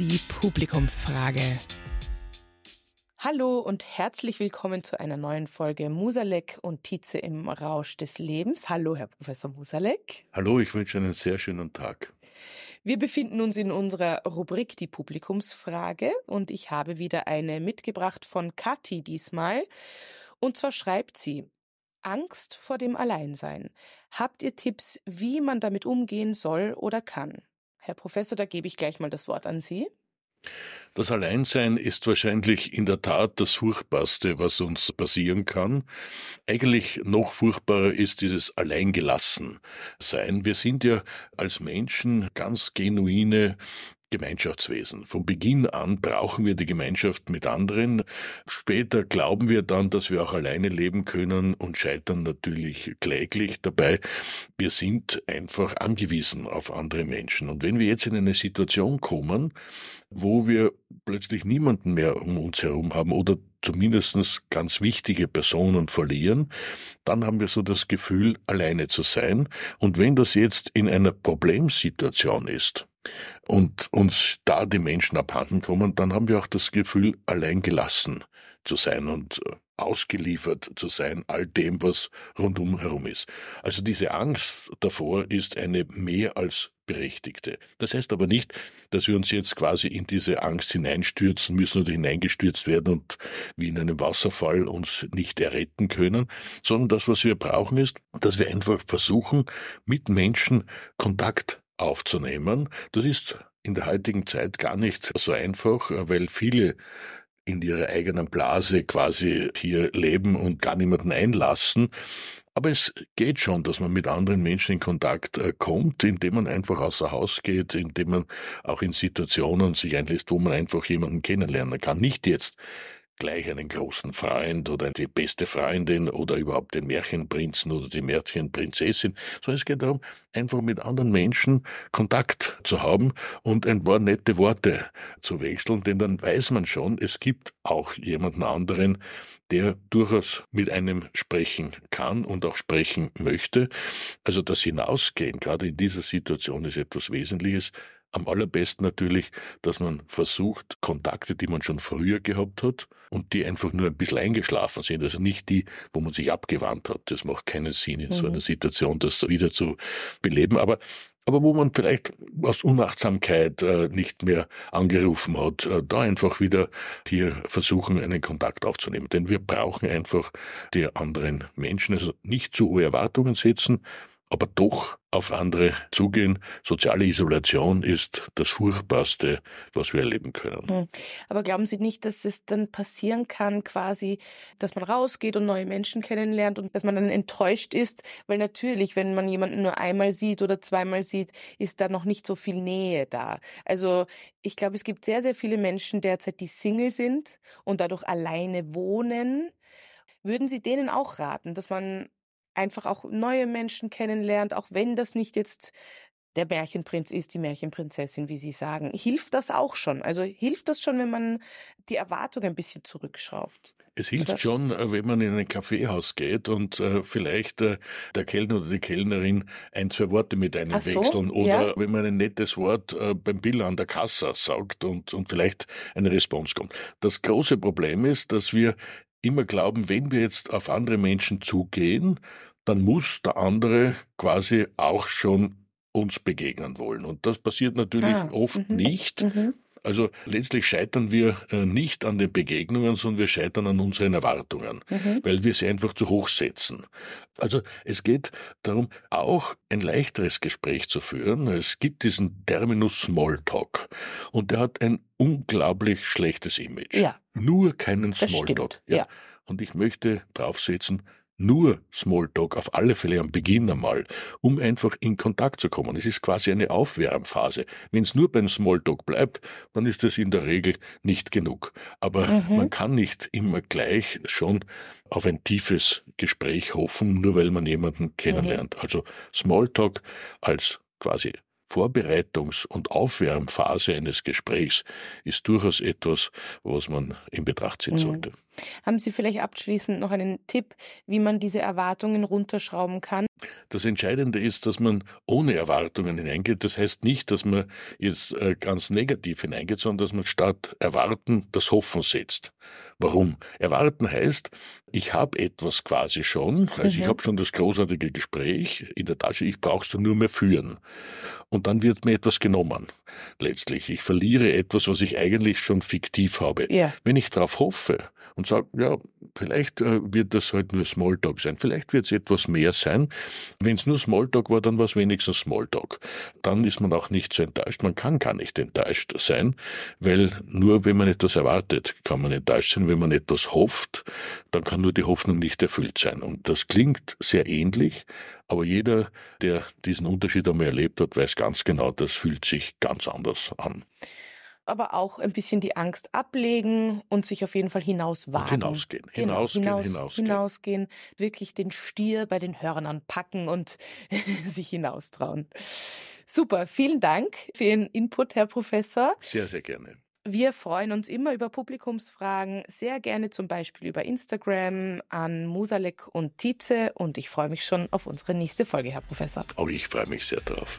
die Publikumsfrage. Hallo und herzlich willkommen zu einer neuen Folge Musalek und Tietze im Rausch des Lebens. Hallo, Herr Professor Musalek. Hallo, ich wünsche einen sehr schönen Tag. Wir befinden uns in unserer Rubrik Die Publikumsfrage und ich habe wieder eine mitgebracht von Kathi diesmal. Und zwar schreibt sie, Angst vor dem Alleinsein. Habt ihr Tipps, wie man damit umgehen soll oder kann? Herr Professor, da gebe ich gleich mal das Wort an Sie. Das Alleinsein ist wahrscheinlich in der Tat das Furchtbarste, was uns passieren kann. Eigentlich noch furchtbarer ist dieses Alleingelassen-Sein. Wir sind ja als Menschen ganz genuine Gemeinschaftswesen. Von Beginn an brauchen wir die Gemeinschaft mit anderen. Später glauben wir dann, dass wir auch alleine leben können und scheitern natürlich kläglich dabei. Wir sind einfach angewiesen auf andere Menschen. Und wenn wir jetzt in eine Situation kommen, wo wir plötzlich niemanden mehr um uns herum haben oder zumindest ganz wichtige Personen verlieren, dann haben wir so das Gefühl, alleine zu sein. Und wenn das jetzt in einer Problemsituation ist, und uns da die Menschen abhanden kommen, dann haben wir auch das Gefühl, allein gelassen zu sein und äh, ausgeliefert zu sein all dem, was rundum herum ist. Also diese Angst davor ist eine mehr als berechtigte. Das heißt aber nicht, dass wir uns jetzt quasi in diese Angst hineinstürzen müssen oder hineingestürzt werden und wie in einem Wasserfall uns nicht erretten können, sondern das, was wir brauchen, ist, dass wir einfach versuchen, mit Menschen Kontakt aufzunehmen. Das ist in der heutigen Zeit gar nicht so einfach, weil viele in ihrer eigenen Blase quasi hier leben und gar niemanden einlassen. Aber es geht schon, dass man mit anderen Menschen in Kontakt äh, kommt, indem man einfach außer Haus geht, indem man auch in Situationen sich einlässt, wo man einfach jemanden kennenlernen kann. Nicht jetzt gleich einen großen Freund oder die beste Freundin oder überhaupt den Märchenprinzen oder die Märchenprinzessin, sondern es geht darum, einfach mit anderen Menschen Kontakt zu haben und ein paar nette Worte zu wechseln, denn dann weiß man schon, es gibt auch jemanden anderen, der durchaus mit einem sprechen kann und auch sprechen möchte. Also das Hinausgehen, gerade in dieser Situation, ist etwas Wesentliches. Am allerbesten natürlich, dass man versucht, Kontakte, die man schon früher gehabt hat und die einfach nur ein bisschen eingeschlafen sind, also nicht die, wo man sich abgewandt hat. Das macht keinen Sinn in mhm. so einer Situation, das wieder zu beleben. Aber aber wo man vielleicht aus Unachtsamkeit äh, nicht mehr angerufen hat, äh, da einfach wieder hier versuchen, einen Kontakt aufzunehmen. Denn wir brauchen einfach die anderen Menschen, also nicht zu hohe Erwartungen setzen, aber doch auf andere zugehen. Soziale Isolation ist das Furchtbarste, was wir erleben können. Hm. Aber glauben Sie nicht, dass es dann passieren kann, quasi, dass man rausgeht und neue Menschen kennenlernt und dass man dann enttäuscht ist? Weil natürlich, wenn man jemanden nur einmal sieht oder zweimal sieht, ist da noch nicht so viel Nähe da. Also ich glaube, es gibt sehr, sehr viele Menschen derzeit, die Single sind und dadurch alleine wohnen. Würden Sie denen auch raten, dass man einfach auch neue Menschen kennenlernt, auch wenn das nicht jetzt der Märchenprinz ist, die Märchenprinzessin, wie Sie sagen. Hilft das auch schon? Also hilft das schon, wenn man die Erwartung ein bisschen zurückschraubt? Es hilft oder? schon, äh, wenn man in ein Kaffeehaus geht und äh, vielleicht äh, der Kellner oder die Kellnerin ein, zwei Worte mit einem so, wechseln oder ja. wenn man ein nettes Wort äh, beim Bill an der Kasse sagt und, und vielleicht eine Response kommt. Das große Problem ist, dass wir immer glauben, wenn wir jetzt auf andere Menschen zugehen, dann muss der andere quasi auch schon uns begegnen wollen. Und das passiert natürlich ah, oft mhm. nicht. Mhm. Also letztlich scheitern wir äh, nicht an den Begegnungen, sondern wir scheitern an unseren Erwartungen, mhm. weil wir sie einfach zu hoch setzen. Also es geht darum, auch ein leichteres Gespräch zu führen. Es gibt diesen Terminus Smalltalk und der hat ein unglaublich schlechtes Image. Ja. Nur keinen Smalltalk. Ja. ja. Und ich möchte draufsetzen, nur Smalltalk auf alle Fälle am Beginn einmal, um einfach in Kontakt zu kommen. Es ist quasi eine Aufwärmphase. Wenn es nur beim Smalltalk bleibt, dann ist es in der Regel nicht genug. Aber mhm. man kann nicht immer gleich schon auf ein tiefes Gespräch hoffen, nur weil man jemanden kennenlernt. Mhm. Also Smalltalk als quasi Vorbereitungs- und Aufwärmphase eines Gesprächs ist durchaus etwas, was man in Betracht ziehen mhm. sollte. Haben Sie vielleicht abschließend noch einen Tipp, wie man diese Erwartungen runterschrauben kann? Das Entscheidende ist, dass man ohne Erwartungen hineingeht. Das heißt nicht, dass man jetzt äh, ganz negativ hineingeht, sondern dass man statt Erwarten das Hoffen setzt. Warum? Erwarten heißt, ich habe etwas quasi schon, also mhm. ich habe schon das großartige Gespräch in der Tasche, ich brauche es nur mehr führen. Und dann wird mir etwas genommen. Letztlich, ich verliere etwas, was ich eigentlich schon fiktiv habe. Ja. Wenn ich darauf hoffe, und sage, ja, vielleicht äh, wird das halt nur Smalltalk sein, vielleicht wird es etwas mehr sein. Wenn es nur Smalltalk war, dann war es wenigstens Smalltalk. Dann ist man auch nicht so enttäuscht. Man kann gar nicht enttäuscht sein, weil nur wenn man etwas erwartet, kann man enttäuscht sein. Wenn man etwas hofft, dann kann nur die Hoffnung nicht erfüllt sein. Und das klingt sehr ähnlich, aber jeder, der diesen Unterschied einmal erlebt hat, weiß ganz genau, das fühlt sich ganz anders an aber auch ein bisschen die Angst ablegen und sich auf jeden Fall hinauswagen. Und hinausgehen, genau, hinausgehen, hinaus, hinausgehen. Hinausgehen, wirklich den Stier bei den Hörnern packen und sich hinaustrauen. Super, vielen Dank für Ihren Input, Herr Professor. Sehr, sehr gerne. Wir freuen uns immer über Publikumsfragen, sehr gerne zum Beispiel über Instagram an Musalek und Tietze und ich freue mich schon auf unsere nächste Folge, Herr Professor. Auch ich freue mich sehr darauf.